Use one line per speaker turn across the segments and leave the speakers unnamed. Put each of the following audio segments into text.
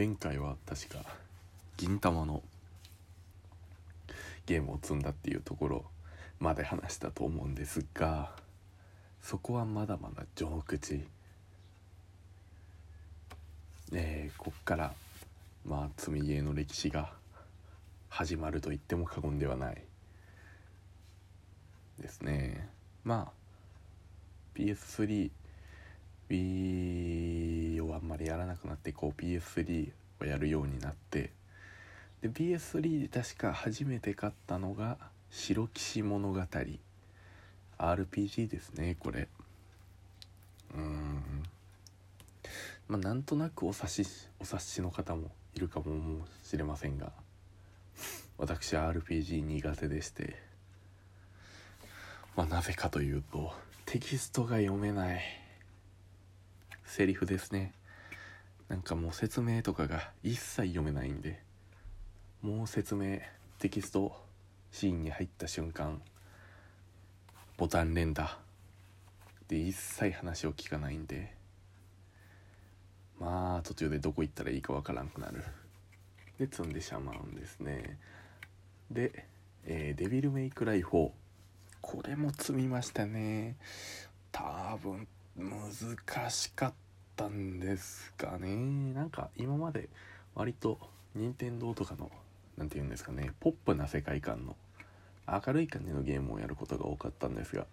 前回は確か銀玉のゲームを積んだっていうところまで話したと思うんですがそこはまだまだ序口えー、こっからまあ積みゲーの歴史が始まると言っても過言ではない。ですね。まあ PS3B をあんまりやらなくなってこう PS3 をやるようになってで PS3 で確か初めて買ったのが「白騎士物語」RPG ですねこれ。うん。まあなんとなくお察しお察しの方もいるかもしれませんが私は RPG 苦手でして。まあなぜかというとテキストが読めないセリフですね。なんかもう説明とかが一切読めないんでもう説明テキストシーンに入った瞬間ボタン連打で一切話を聞かないんでまあ途中でどこ行ったらいいかわからんくなる。で積んでしまうんですね。で、えー、デビルメイクライ4これも積みましたね。多分難しかった。たんですかね。なんか今まで割と任天堂とかの何て言うんですかねポップな世界観の明るい感じのゲームをやることが多かったんですが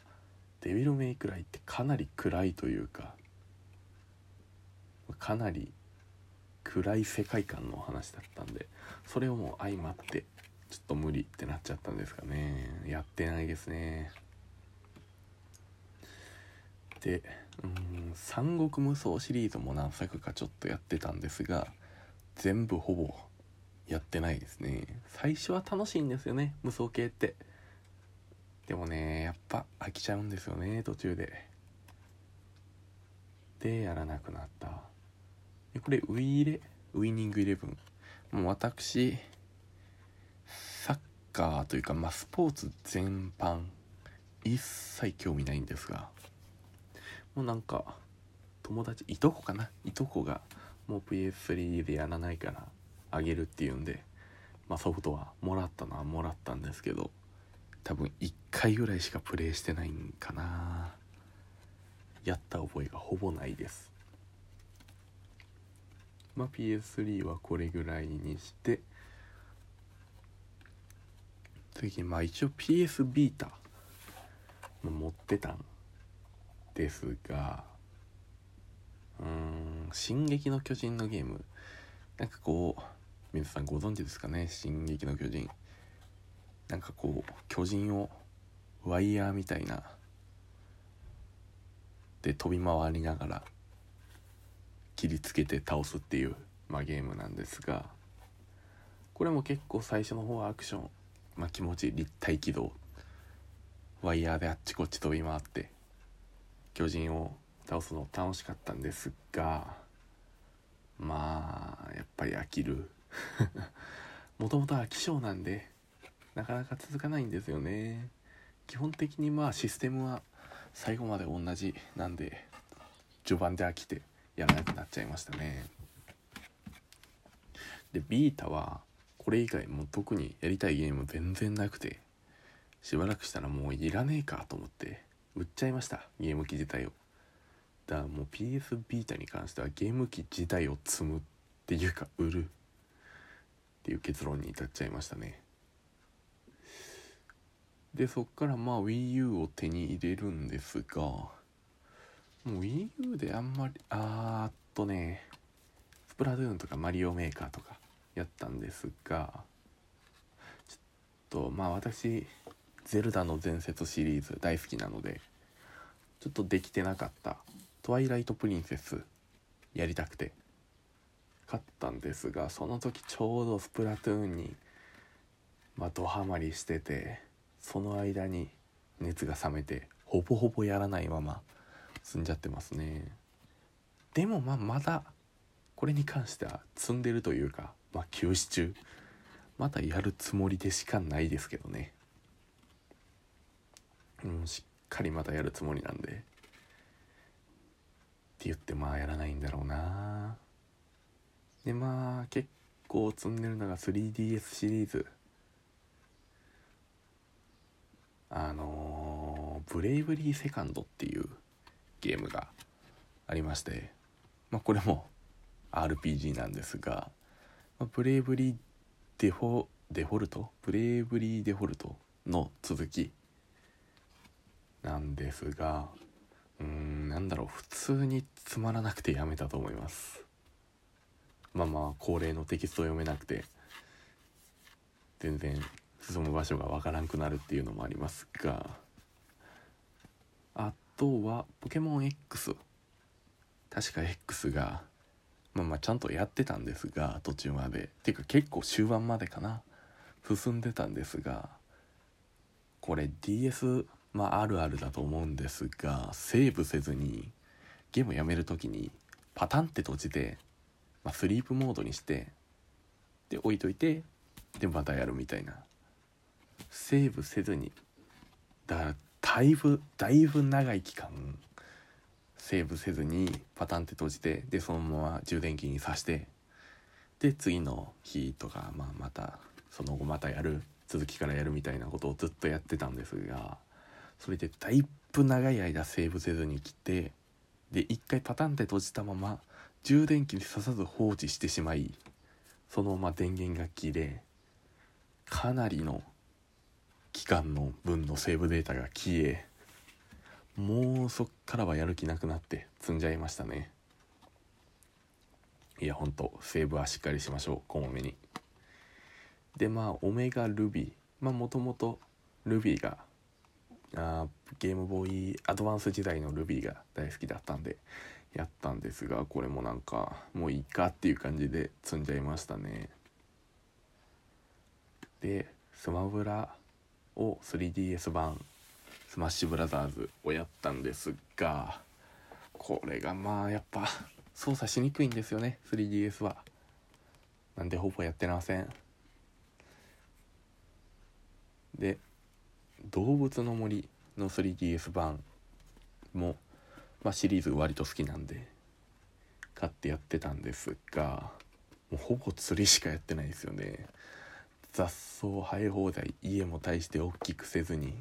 デビルメイクライってかなり暗いというかかなり暗い世界観の話だったんでそれをもう相まってちょっと無理ってなっちゃったんですかね。やってないですね。でうん三国無双シリーズも何作かちょっとやってたんですが全部ほぼやってないですね。最初は楽しいんですよね無双系って。でもねやっぱ飽きちゃうんですよね途中で。でやらなくなった。これウイレウイニングイレブン。もう私サッカーというか、まあ、スポーツ全般一切興味ないんですが。もうなんか友達いとこかな？いとこがもう PS3 でやらないからあげるっていうんで、まあ、ソフトはもらったのはもらったんですけど多分1回ぐらいしかプレイしてないんかな。やった覚えがほぼないです。まあ PS3 はこれぐらいにして次まあ一応 PS ビータも持ってたんですがうーん「進撃の巨人」のゲーム。なんかこう皆さんご存知ですかね「進撃の巨人」なんかこう巨人をワイヤーみたいなで飛び回りながら切りつけて倒すっていう、まあ、ゲームなんですがこれも結構最初の方はアクション、まあ、気持ちいい立体軌道ワイヤーであっちこっち飛び回って巨人を倒すの楽しかったんですがまあやっぱり飽きる。もともと飽き性なんでなかなか続かないんですよね。基本的にまあシステムは最後まで同じなんで序盤で飽きてやらなくなっちゃいましたね。でビータはこれ以外も特にやりたいゲーム全然なくてしばらくしたらもういらねえかと思って売っちゃいましたゲーム機自体を。だからもう PS ビータに関してはゲーム機自体を積むっていうか売るっていう結論に至っちゃいましたね。でそっからまあ WiiU を手に入れるんですがもう WiiU であんまりあーっとねスプラトゥーンとかマリオメーカーとかやったんですがちょっとまあ私ゼルダの伝説シリーズ大好きなのでちょっとできてなかったトワイライトプリンセスやりたくて買ったんですがその時ちょうどスプラトゥーンにまあドハマりしててその間に熱が冷めてほぼほぼやらないまま済んじゃってますね。でもまあまだこれに関しては積んでるというかまあ休止中。またやるつもりでしかないですけどね。うんしっかりまたやるつもりなんで。って言ってまあやらないんだろうな。でまあ結構積んでるのが 3DS シリーズ。あのーブレイブリーセカンドっていうゲームがありまして、まあ、これも RPG なんですが、まあブレイブリーデフォデフォルト？ブレイブリーデフォルトの続きなんですがうーんなんだろう普通につまらなくてやめたと思います。まあまあ恒例のテキストを読めなくて全然進む場所がわからんくなるっていうのもありますがあとはポケモン X 確か X がまあまあちゃんとやってたんですが途中まで。ていうか結構終盤までかな。進んでたんですがこれ DS まああるあるだと思うんですがセーブせずにゲームやめる時にパタンって閉じて、まあ、スリープモードにしてで置いといてでまたやるみたいな。セーブせずにだからだいぶだいぶ長い期間セーブせずにパタンって閉じてでそのまま充電器に挿してで次の日とか、まあ、またその後またやる続きからやるみたいなことをずっとやってたんですがそれでだいぶ長い間セーブせずに来てで一回パタンって閉じたまま充電器に挿さず放置してしまいそのまま電源が切れかなりの期間の分のセーブデータが消えもうそっからはやる気なくなって積んじゃいましたね。いやほんとセーブはしっかりしましょうこまめに。でまあオメガルビー。まあもともとルビーがあーゲームボーイアドバンス時代のルビーが大好きだったんでやったんですがこれもなんかもういいかっていう感じで積んじゃいましたね。でスマブラを 3DS 版スマッシュブラザーズをやったんですがこれがまあやっぱ操作しにくいんですよね 3DS は。なんでほぼやってません。で動物の森の 3DS 版も、まあ、シリーズ割と好きなんで買ってやってたんですがもうほぼ釣りしかやってないですよね。雑草生え放題家も大して大きくせずに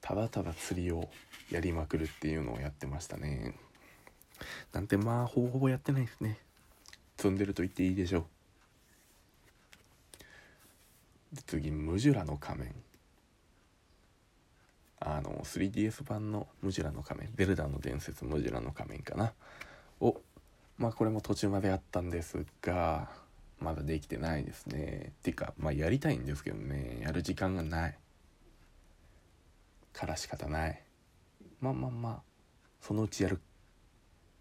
ただただ釣りをやりまくるっていうのをやってましたね。なんてまあほぼほぼやってないですね。積んでると言っていいでしょう。次ムジュラの仮面。あの 3DS 版のムジュラの仮面ゼルダの伝説ムジュラの仮面かな。をまあこれも途中までやったんですがまだできてないですね。っていうかまあやりたいんですけどね。やる時間がない。から仕方ない。まあまあまあそのうちやる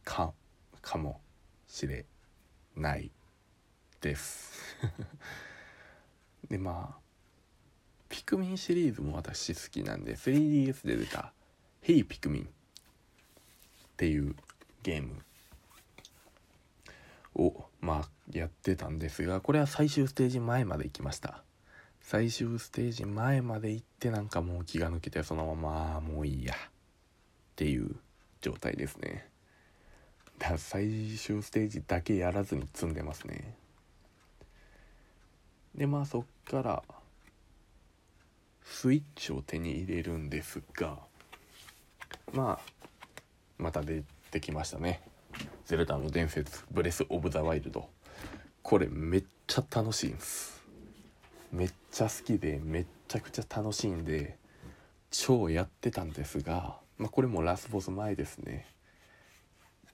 かかもしれないです。でまあピクミンシリーズも私好きなんで 3DS で出た「ヘイピクミン」っていうゲームをまあやってたんですがこれは最終ステージ前まで行きました。最終ステージ前まで行ってなんかもう気が抜けてそのままもういいや。っていう状態ですね。だ最終ステージだけやらずに積んでますね。でまあそっからスイッチを手に入れるんですがまあまた出てきましたね「ゼルダの伝説ブレス・オブ・ザ・ワイルド」これめっちゃ楽しいんです。めっちゃ好きでめっちゃくちゃ楽しいんで超やってたんですが、まあ、これもラスボス前ですね。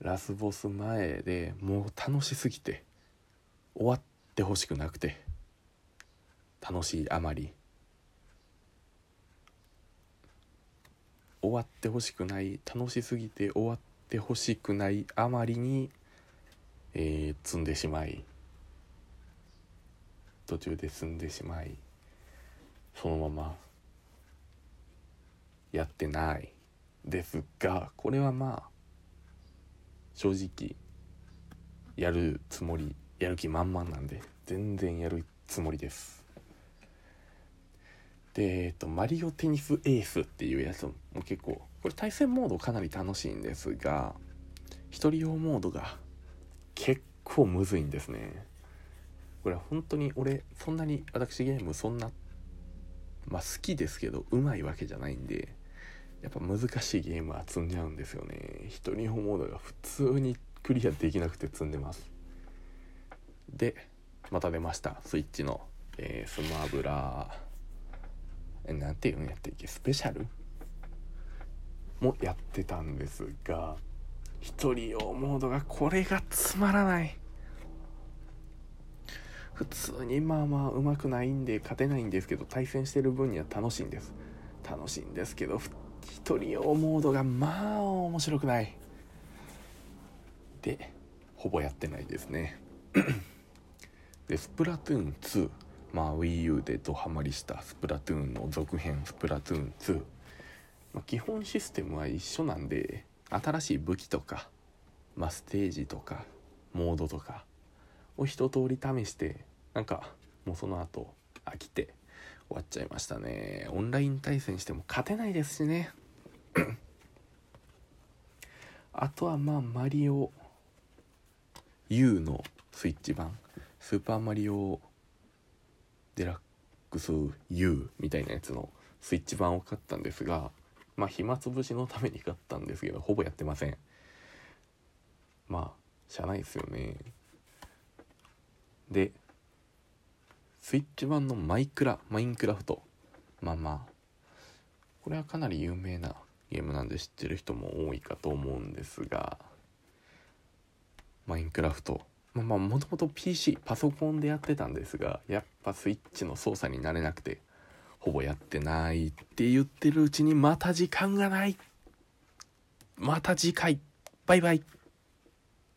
ラスボス前でもう楽しすぎて終わってほしくなくて楽しいあまり。終わってほしくない楽しすぎて終わってほしくないあまりに、えー積んでしまい途中で済んでしまいそのままやってないですがこれはまあ正直やるつもりやる気満々なんで全然やるつもりです。でえっとマリオテニスエースっていうやつも結構これ対戦モードかなり楽しいんですが一人用モードが結構むずいんですね。これは本当に俺そんなに私ゲームそんなまあ好きですけどうまいわけじゃないんでやっぱ難しいゲームは積んじゃうんですよね。一人用モードが普通にクリアできなくて積んでます。でまた出ました。スイッチの、えー、スマブラ。えなんていうんやったっけ？スペシャル？もやってたんですが一人用モードがこれがつまらない。普通にまあまあうまくないんで勝てないんですけど対戦してる分には楽しいんです。楽しいんですけど一人用モードがまあ面白くない。でほぼやってないですね。でスプラトゥーン2まあ WiiU でドハマりしたスプラトゥーンの続編スプラトゥーン2、まあ、基本システムは一緒なんで新しい武器とか、まあ、ステージとかモードとかを一通り試してなんかもうその後飽きて終わっちゃいましたね。オンライン対戦しても勝てないですしね。あとはまあマリオ U のスイッチ版。スーパーマリオデラックス U みたいなやつのスイッチ版を買ったんですがまあ暇つぶしのために買ったんですけどほぼやってません。まあしゃあないですよね。でスイッチ版のマイクラマインクラフト。まあまあこれはかなり有名なゲームなんで知ってる人も多いかと思うんですがマインクラフト。まあもともと PC パソコンでやってたんですがやっぱスイッチの操作になれなくてほぼやってないって言ってるうちにまた時間がない。また次回。バイバイ。